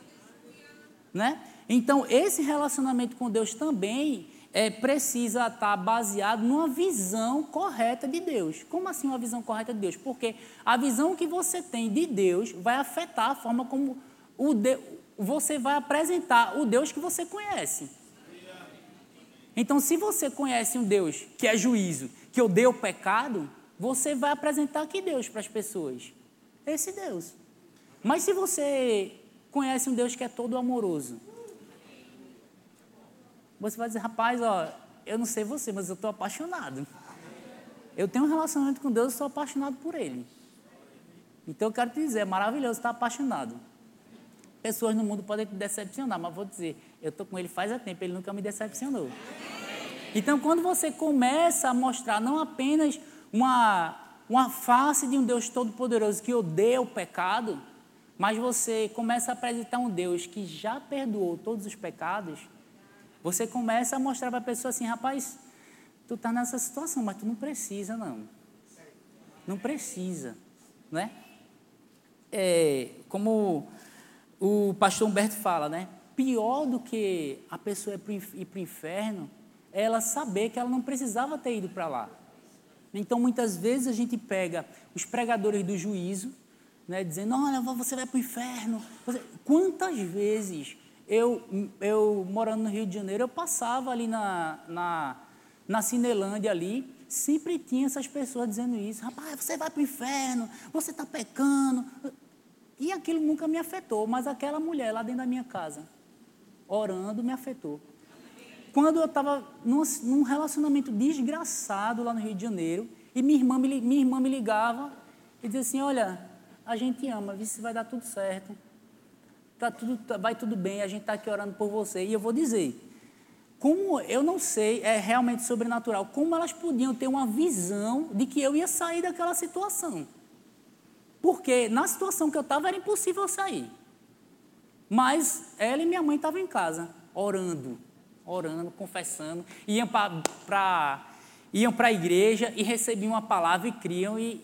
Né? Então, esse relacionamento com Deus também é, precisa estar baseado numa visão correta de Deus. Como assim uma visão correta de Deus? Porque a visão que você tem de Deus vai afetar a forma como o de, você vai apresentar o Deus que você conhece. Então, se você conhece um Deus que é juízo, que odeia o pecado, você vai apresentar que Deus para as pessoas? Esse Deus. Mas se você conhece um Deus que é todo amoroso, você vai dizer, rapaz, ó, eu não sei você, mas eu estou apaixonado. Eu tenho um relacionamento com Deus, eu sou apaixonado por Ele. Então eu quero te dizer, é maravilhoso estar apaixonado. Pessoas no mundo podem te decepcionar, mas vou dizer, eu estou com Ele faz tempo, Ele nunca me decepcionou. Então quando você começa a mostrar não apenas uma, uma face de um Deus todo-poderoso que odeia o pecado, mas você começa a apresentar um Deus que já perdoou todos os pecados, você começa a mostrar para a pessoa assim, rapaz, tu está nessa situação, mas tu não precisa, não. Não precisa, né? É, como o pastor Humberto fala, né? Pior do que a pessoa ir para o inferno é ela saber que ela não precisava ter ido para lá. Então, muitas vezes a gente pega os pregadores do juízo, né, dizendo: Olha, você vai para o inferno. Quantas vezes eu, eu, morando no Rio de Janeiro, eu passava ali na, na, na Cinelândia ali, sempre tinha essas pessoas dizendo isso. Rapaz, você vai para o inferno, você está pecando. E aquilo nunca me afetou, mas aquela mulher lá dentro da minha casa, orando, me afetou. Quando eu estava num, relacionamento desgraçado lá no Rio de Janeiro, e minha irmã me, minha irmã me ligava e dizia assim, olha, a gente ama, vê se vai dar tudo certo tá tudo, tá, vai tudo bem, a gente está aqui orando por você. E eu vou dizer, como eu não sei, é realmente sobrenatural, como elas podiam ter uma visão de que eu ia sair daquela situação. Porque na situação que eu estava era impossível sair. Mas ela e minha mãe estavam em casa, orando, orando, confessando, iam para iam a igreja e recebiam uma palavra e criam. E,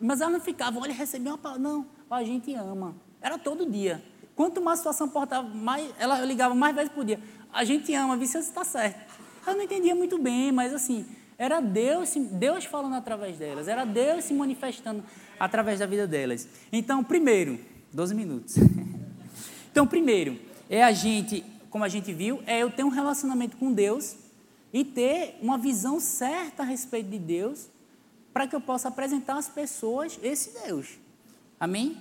mas elas não ficavam, olha, recebi uma palavra. Não, a gente ama. Era todo dia. Quanto mais a situação portava, mais ela ligava mais vezes por dia. A gente ama, Vicente está certo. Eu não entendia muito bem, mas assim, era Deus, Deus falando através delas, era Deus se manifestando através da vida delas. Então, primeiro, 12 minutos. Então, primeiro, é a gente, como a gente viu, é eu ter um relacionamento com Deus e ter uma visão certa a respeito de Deus, para que eu possa apresentar às pessoas esse Deus. Amém?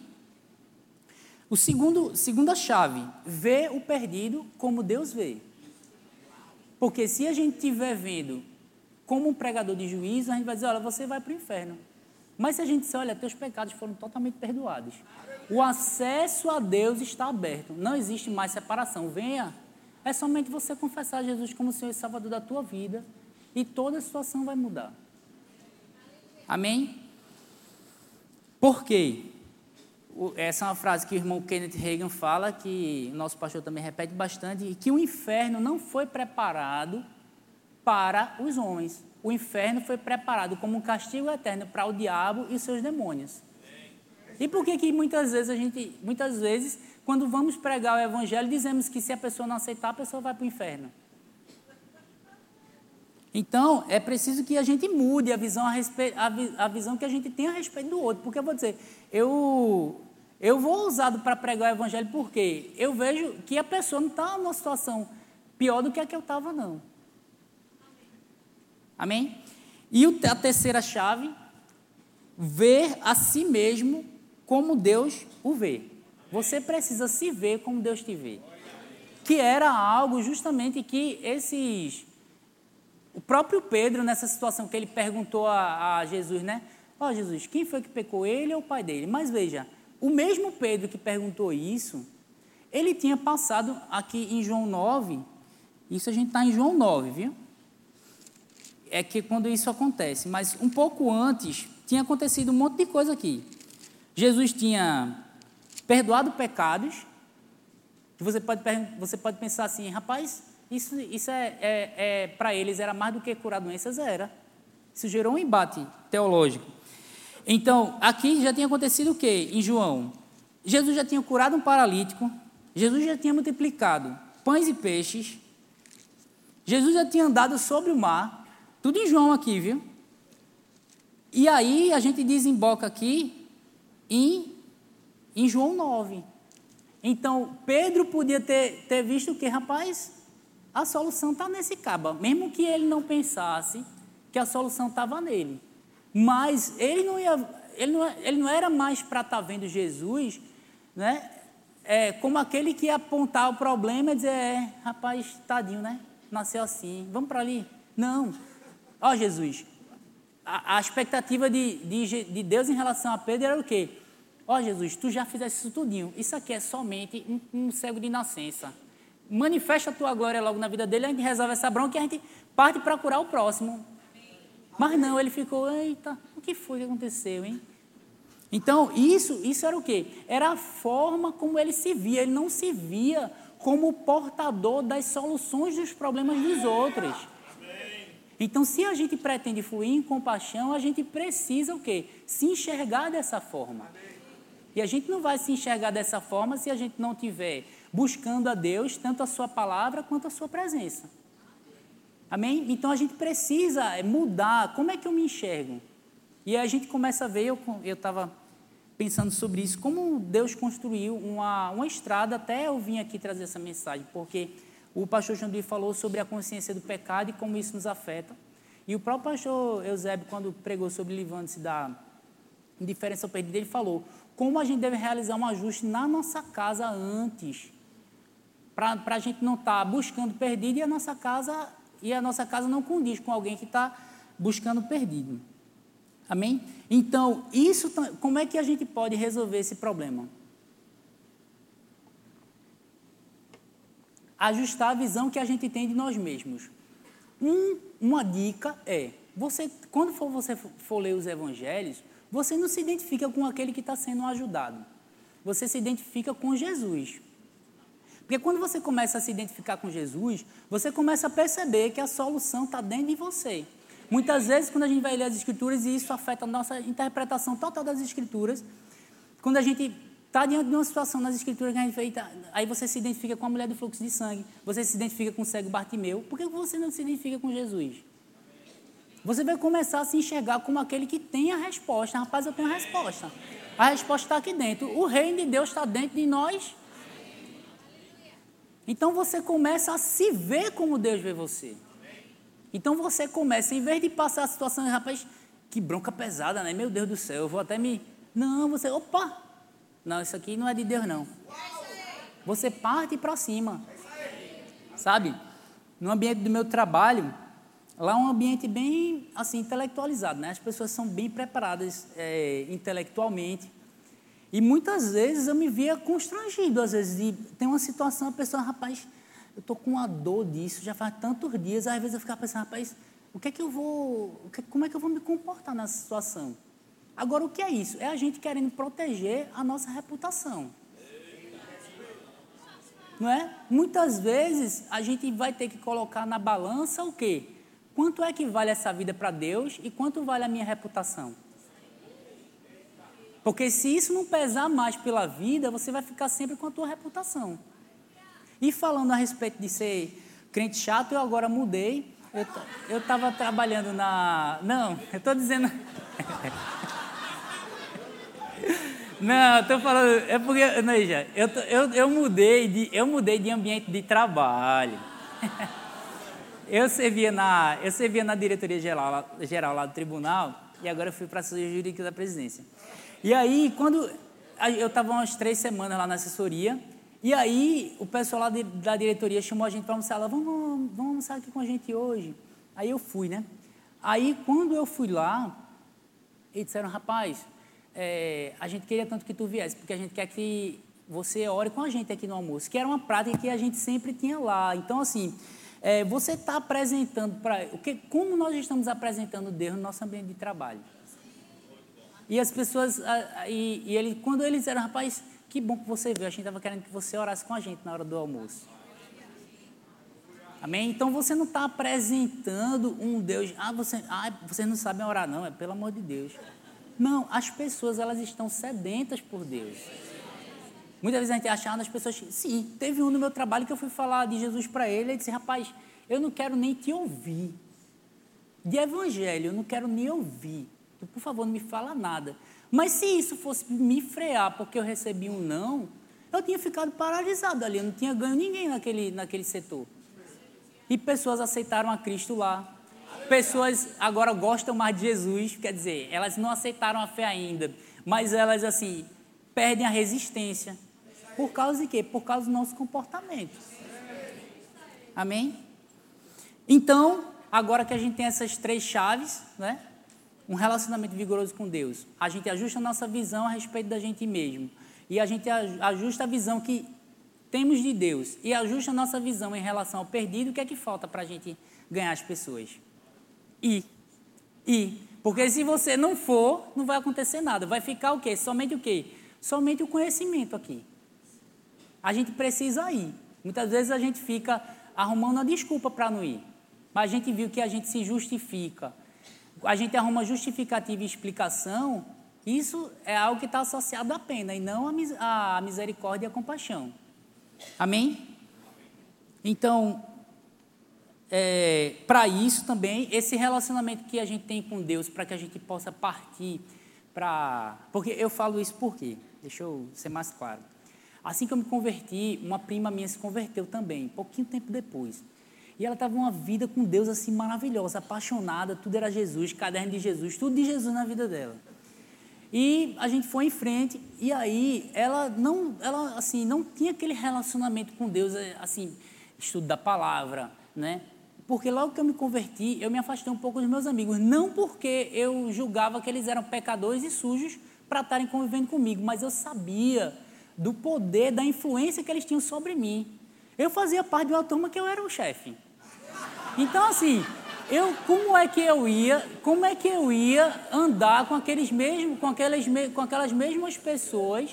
O segundo, segunda chave, ver o perdido como Deus vê. Porque se a gente estiver vendo como um pregador de juízo, a gente vai dizer, olha, você vai para o inferno. Mas se a gente disser, olha, teus pecados foram totalmente perdoados. O acesso a Deus está aberto. Não existe mais separação. Venha. É somente você confessar Jesus como Senhor e Salvador da tua vida e toda a situação vai mudar. Amém? Por quê? essa é uma frase que o irmão Kenneth Reagan fala, que o nosso pastor também repete bastante, que o inferno não foi preparado para os homens. O inferno foi preparado como um castigo eterno para o diabo e seus demônios. E por que que muitas vezes a gente, muitas vezes, quando vamos pregar o evangelho, dizemos que se a pessoa não aceitar, a pessoa vai para o inferno? Então, é preciso que a gente mude a visão, a, a, a visão que a gente tem a respeito do outro. Porque eu vou dizer, eu eu vou usado para pregar o evangelho porque eu vejo que a pessoa não está numa situação pior do que a que eu estava, não. Amém? E a terceira chave, ver a si mesmo como Deus o vê. Você precisa se ver como Deus te vê. Que era algo justamente que esses. O próprio Pedro, nessa situação que ele perguntou a, a Jesus, né? Ó oh, Jesus, quem foi que pecou, ele ou o pai dele? Mas veja, o mesmo Pedro que perguntou isso, ele tinha passado aqui em João 9, isso a gente está em João 9, viu? É que quando isso acontece, mas um pouco antes tinha acontecido um monte de coisa aqui. Jesus tinha perdoado pecados. Você pode, você pode pensar assim, rapaz, isso, isso é, é, é para eles era mais do que curar doenças, era. Isso gerou um embate teológico. Então, aqui já tinha acontecido o quê? Em João, Jesus já tinha curado um paralítico, Jesus já tinha multiplicado pães e peixes, Jesus já tinha andado sobre o mar, tudo em João aqui, viu? E aí a gente desemboca aqui em, em João 9. Então, Pedro podia ter, ter visto que, rapaz? A solução está nesse caba. Mesmo que ele não pensasse que a solução estava nele. Mas ele não, ia, ele não, ele não era mais para estar tá vendo Jesus né? É, como aquele que ia apontar o problema e dizer, é, rapaz, tadinho, né? Nasceu assim, vamos para ali. Não. Ó Jesus, a, a expectativa de, de, de, Deus em relação a Pedro era o quê? Ó Jesus, tu já fizeste isso tudinho. Isso aqui é somente um, um cego de nascença. Manifesta a tua glória logo na vida dele, a gente resolve essa bronca e a gente parte para curar o próximo. Mas não, ele ficou, eita, o que foi que aconteceu, hein? Então, isso, isso era o quê? Era a forma como ele se via. Ele não se via como portador das soluções dos problemas dos outros. Então, se a gente pretende fluir em compaixão, a gente precisa o quê? Se enxergar dessa forma. E a gente não vai se enxergar dessa forma se a gente não tiver buscando a Deus, tanto a sua palavra quanto a sua presença. Amém? Então a gente precisa mudar. Como é que eu me enxergo? E aí a gente começa a ver, eu estava pensando sobre isso, como Deus construiu uma, uma estrada, até eu vim aqui trazer essa mensagem, porque o pastor Jandir falou sobre a consciência do pecado e como isso nos afeta. E o próprio pastor Eusébio, quando pregou sobre livrando-se da indiferença perdida, ele falou como a gente deve realizar um ajuste na nossa casa antes, para a gente não estar tá buscando perdido e a nossa casa e a nossa casa não condiz com alguém que está buscando perdido. Amém? Então, isso, como é que a gente pode resolver esse problema? Ajustar a visão que a gente tem de nós mesmos. Um, uma dica é, você, quando for, você for ler os evangelhos, você não se identifica com aquele que está sendo ajudado. Você se identifica com Jesus. Porque quando você começa a se identificar com Jesus, você começa a perceber que a solução está dentro de você. Muitas vezes, quando a gente vai ler as Escrituras, e isso afeta a nossa interpretação total das Escrituras, quando a gente está diante de uma situação nas escrituras que a gente fez, tá, aí você se identifica com a mulher do fluxo de sangue, você se identifica com o cego Bartimeu, por que você não se identifica com Jesus? Você vai começar a se enxergar como aquele que tem a resposta. Rapaz, eu tenho a resposta. A resposta está aqui dentro. O reino de Deus está dentro de nós. Então você começa a se ver como Deus vê você. Então você começa, em vez de passar a situação, rapaz, que bronca pesada, né? Meu Deus do céu, eu vou até me. Não, você, opa, não, isso aqui não é de Deus, não. Você parte para cima. Sabe? No ambiente do meu trabalho, lá é um ambiente bem assim intelectualizado, né? As pessoas são bem preparadas é, intelectualmente. E muitas vezes eu me via constrangido, às vezes, de tem uma situação, a pessoa, rapaz, eu estou com uma dor disso, já faz tantos dias, às vezes eu ficava pensando, rapaz, o que é que eu vou, como é que eu vou me comportar nessa situação? Agora, o que é isso? É a gente querendo proteger a nossa reputação. Não é? Muitas vezes a gente vai ter que colocar na balança o quê? Quanto é que vale essa vida para Deus e quanto vale a minha reputação? Porque se isso não pesar mais pela vida, você vai ficar sempre com a tua reputação. E falando a respeito de ser crente chato, eu agora mudei. Eu estava trabalhando na. Não, eu estou dizendo. Não, estou falando, é porque, Neija, eu, eu, eu, mudei de, eu mudei de ambiente de trabalho. Eu servia na, eu servia na diretoria geral, geral lá do tribunal e agora eu fui para a assessoria jurídica da presidência. E aí, quando eu estava umas três semanas lá na assessoria, e aí o pessoal lá de, da diretoria chamou a gente para almoçar lá, vamos, vamos almoçar aqui com a gente hoje. Aí eu fui, né? Aí quando eu fui lá, eles disseram, rapaz, é, a gente queria tanto que tu viesse, porque a gente quer que você ore com a gente aqui no almoço, que era uma prática que a gente sempre tinha lá. Então, assim, é, você está apresentando para. Como nós estamos apresentando Deus no nosso ambiente de trabalho? E as pessoas. E, e ele, quando eles disseram, rapaz, que bom que você veio, a gente estava querendo que você orasse com a gente na hora do almoço. Amém? Então você não está apresentando um Deus. Ah, você, ah, vocês não sabem orar, não, é pelo amor de Deus. Não, as pessoas elas estão sedentas por Deus. Muitas vezes a gente acha, ah, as pessoas. Sim, teve um no meu trabalho que eu fui falar de Jesus para ele e disse: rapaz, eu não quero nem te ouvir. De evangelho, eu não quero nem ouvir. Então, por favor, não me fala nada. Mas se isso fosse me frear porque eu recebi um não, eu tinha ficado paralisado ali, eu não tinha ganho ninguém naquele, naquele setor. E pessoas aceitaram a Cristo lá. Pessoas agora gostam mais de Jesus, quer dizer, elas não aceitaram a fé ainda, mas elas assim perdem a resistência. Por causa de quê? Por causa do nosso comportamento. Amém? Então, agora que a gente tem essas três chaves, né? Um relacionamento vigoroso com Deus. A gente ajusta a nossa visão a respeito da gente mesmo. E a gente ajusta a visão que temos de Deus e ajusta a nossa visão em relação ao perdido, o que é que falta para a gente ganhar as pessoas? Ir. Ir. Porque se você não for, não vai acontecer nada. Vai ficar o quê? Somente o quê? Somente o conhecimento aqui. A gente precisa ir. Muitas vezes a gente fica arrumando uma desculpa para não ir. Mas a gente viu que a gente se justifica. A gente arruma justificativa e explicação. Isso é algo que está associado à pena e não à misericórdia e à compaixão. Amém? Então, é, para isso também, esse relacionamento que a gente tem com Deus, para que a gente possa partir para. Porque eu falo isso por quê? Deixa eu ser mais claro. Assim que eu me converti, uma prima minha se converteu também, pouquinho tempo depois. E ela estava uma vida com Deus assim maravilhosa, apaixonada, tudo era Jesus, caderno de Jesus, tudo de Jesus na vida dela. E a gente foi em frente e aí ela não, ela assim, não tinha aquele relacionamento com Deus, é, assim, estudo da palavra, né? Porque logo que eu me converti, eu me afastei um pouco dos meus amigos, não porque eu julgava que eles eram pecadores e sujos para estarem convivendo comigo, mas eu sabia do poder, da influência que eles tinham sobre mim. Eu fazia parte de uma turma que eu era o chefe. Então, assim, eu, como é que eu ia, como é que eu ia andar com aqueles mesmos, com aquelas, com aquelas mesmas pessoas,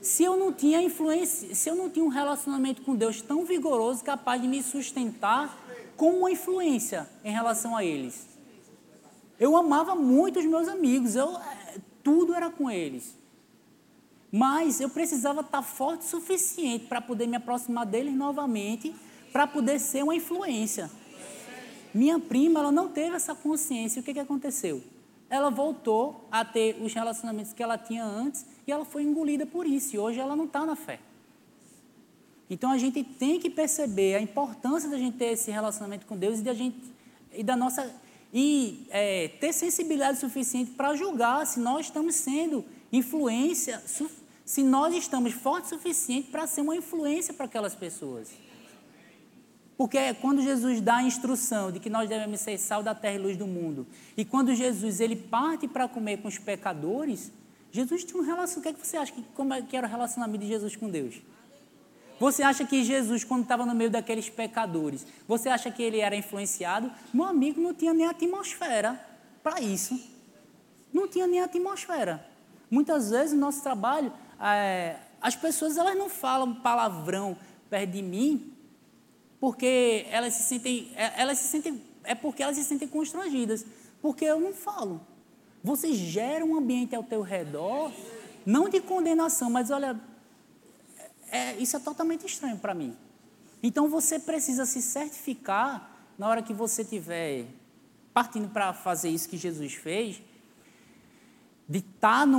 se eu não tinha influência, se eu não tinha um relacionamento com Deus tão vigoroso, capaz de me sustentar com uma influência em relação a eles? Eu amava muito os meus amigos, eu, tudo era com eles. Mas eu precisava estar forte o suficiente para poder me aproximar deles novamente, para poder ser uma influência. Minha prima, ela não teve essa consciência. O que, que aconteceu? Ela voltou a ter os relacionamentos que ela tinha antes e ela foi engolida por isso. E hoje ela não está na fé. Então a gente tem que perceber a importância da gente ter esse relacionamento com Deus e da gente e da nossa e é, ter sensibilidade suficiente para julgar se nós estamos sendo influência se nós estamos fortes o suficiente para ser uma influência para aquelas pessoas. Porque quando Jesus dá a instrução de que nós devemos ser sal da terra e luz do mundo, e quando Jesus ele parte para comer com os pecadores, Jesus tinha um relacionamento. O que, é que você acha que, como é que era o relacionamento de Jesus com Deus? Você acha que Jesus, quando estava no meio daqueles pecadores, você acha que ele era influenciado? Meu amigo não tinha nem atmosfera para isso. Não tinha nem atmosfera. Muitas vezes o nosso trabalho, é, as pessoas elas não falam palavrão perto de mim porque elas se sentem, é, elas se sentem, é porque elas se sentem constrangidas, porque eu não falo. Você gera um ambiente ao teu redor, não de condenação, mas olha, é, isso é totalmente estranho para mim. Então você precisa se certificar na hora que você estiver partindo para fazer isso que Jesus fez, de estar tá,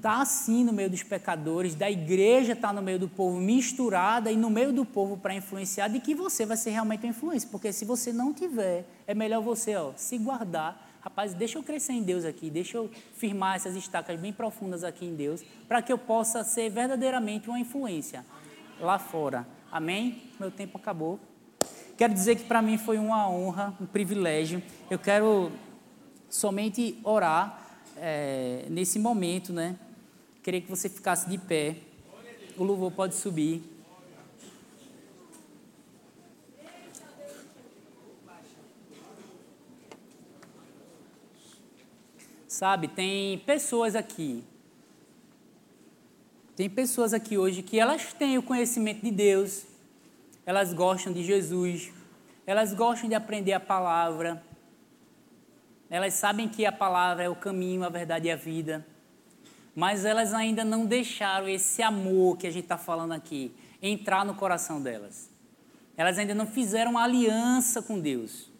tá assim no meio dos pecadores, da igreja estar tá no meio do povo misturada e no meio do povo para influenciar, de que você vai ser realmente uma influência. Porque se você não tiver, é melhor você ó, se guardar. Rapaz, deixa eu crescer em Deus aqui, deixa eu firmar essas estacas bem profundas aqui em Deus, para que eu possa ser verdadeiramente uma influência lá fora. Amém? Meu tempo acabou. Quero dizer que para mim foi uma honra, um privilégio. Eu quero somente orar é, nesse momento, né? Queria que você ficasse de pé. O louvor pode subir. Sabe, tem pessoas aqui. Tem pessoas aqui hoje que elas têm o conhecimento de Deus, elas gostam de Jesus, elas gostam de aprender a palavra, elas sabem que a palavra é o caminho, a verdade e a vida, mas elas ainda não deixaram esse amor que a gente está falando aqui entrar no coração delas. Elas ainda não fizeram aliança com Deus.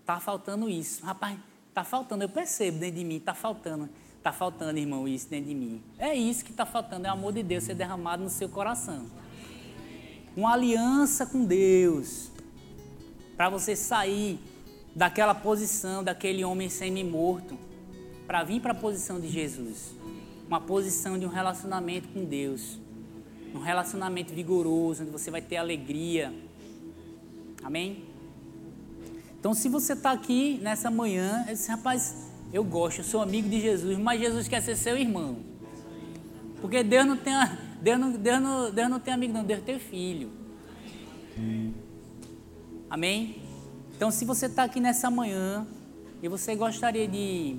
Está faltando isso. Rapaz, está faltando, eu percebo dentro de mim, está faltando. Está faltando, irmão, isso dentro de mim. É isso que está faltando, é o amor de Deus ser derramado no seu coração. Uma aliança com Deus. Para você sair daquela posição, daquele homem semi-morto, para vir para a posição de Jesus. Uma posição de um relacionamento com Deus. Um relacionamento vigoroso, onde você vai ter alegria. Amém? Então, se você está aqui nessa manhã, esse rapaz, eu gosto, eu sou amigo de Jesus, mas Jesus quer ser seu irmão. Porque Deus não tem, Deus não, Deus não, Deus não tem amigo, não, Deus tem filho. Amém? Então, se você está aqui nessa manhã e você gostaria de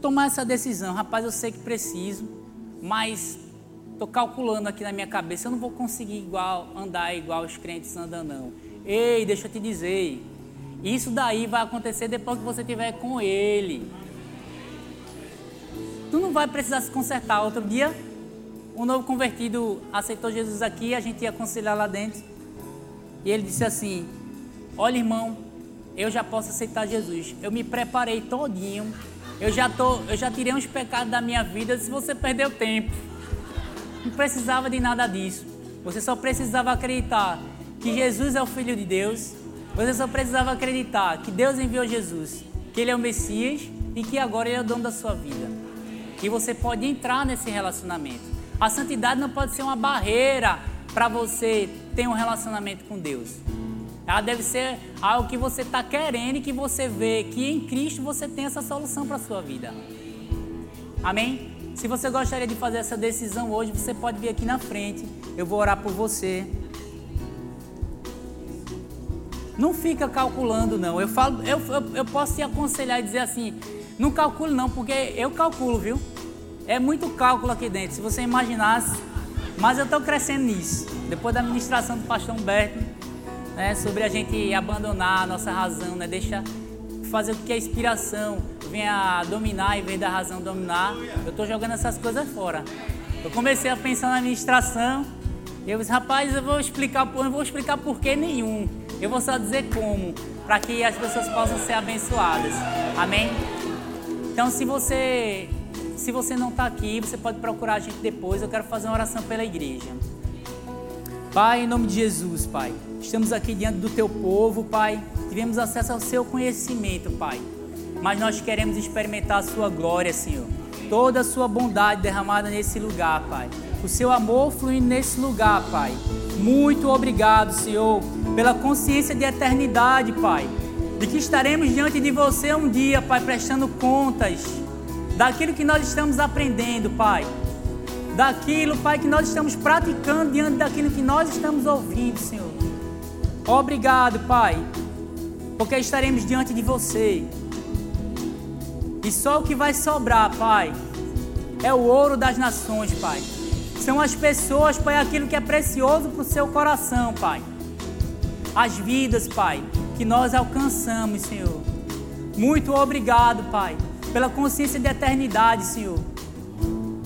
tomar essa decisão, rapaz, eu sei que preciso, mas estou calculando aqui na minha cabeça, eu não vou conseguir igual andar igual os crentes andam, não. Ei, deixa eu te dizer, isso daí vai acontecer depois que você estiver com Ele. Tu não vai precisar se consertar. Outro dia, um novo convertido aceitou Jesus aqui, a gente ia aconselhar lá dentro. E ele disse assim: Olha, irmão, eu já posso aceitar Jesus. Eu me preparei todinho. Eu já, tô, eu já tirei uns pecados da minha vida se você perdeu tempo. Não precisava de nada disso. Você só precisava acreditar que Jesus é o Filho de Deus. Você só precisava acreditar que Deus enviou Jesus, que Ele é o Messias e que agora Ele é o dono da sua vida. E você pode entrar nesse relacionamento. A santidade não pode ser uma barreira para você ter um relacionamento com Deus. Ela deve ser algo que você está querendo e que você vê que em Cristo você tem essa solução para a sua vida. Amém? Se você gostaria de fazer essa decisão hoje, você pode vir aqui na frente. Eu vou orar por você. Não fica calculando, não. Eu, falo, eu, eu, eu posso te aconselhar e dizer assim: não calcule, não, porque eu calculo, viu? É muito cálculo aqui dentro. Se você imaginasse. Mas eu estou crescendo nisso. Depois da ministração do pastor Humberto, né, sobre a gente abandonar a nossa razão, né, fazer com que a inspiração venha dominar em vez da razão dominar. Eu estou jogando essas coisas fora. Eu comecei a pensar na administração e eu disse, rapaz, eu vou explicar, eu vou explicar por que nenhum. Eu vou só dizer como, para que as pessoas possam ser abençoadas. Amém? Então, se você se você não está aqui, você pode procurar a gente depois. Eu quero fazer uma oração pela igreja. Pai, em nome de Jesus, Pai. Estamos aqui diante do teu povo, Pai. Tivemos acesso ao seu conhecimento, Pai. Mas nós queremos experimentar a sua glória, Senhor. Toda a sua bondade derramada nesse lugar, Pai. O seu amor fluindo nesse lugar, Pai. Muito obrigado, Senhor, pela consciência de eternidade, Pai. De que estaremos diante de você um dia, Pai, prestando contas daquilo que nós estamos aprendendo, Pai daquilo, Pai, que nós estamos praticando diante daquilo que nós estamos ouvindo, Senhor. Obrigado, Pai, porque estaremos diante de você. E só o que vai sobrar, Pai, é o ouro das nações, Pai. São as pessoas, Pai, aquilo que é precioso para o seu coração, Pai. As vidas, Pai, que nós alcançamos, Senhor. Muito obrigado, Pai, pela consciência de eternidade, Senhor.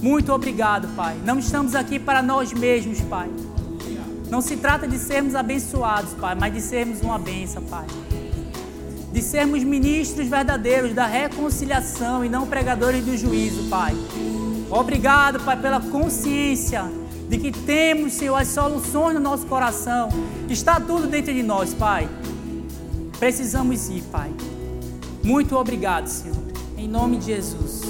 Muito obrigado, Pai. Não estamos aqui para nós mesmos, Pai. Não se trata de sermos abençoados, Pai, mas de sermos uma benção, Pai. De sermos ministros verdadeiros da reconciliação e não pregadores do juízo, Pai. Obrigado, Pai, pela consciência de que temos, Senhor, as soluções no nosso coração. Está tudo dentro de nós, Pai. Precisamos ir, Pai. Muito obrigado, Senhor. Em nome de Jesus.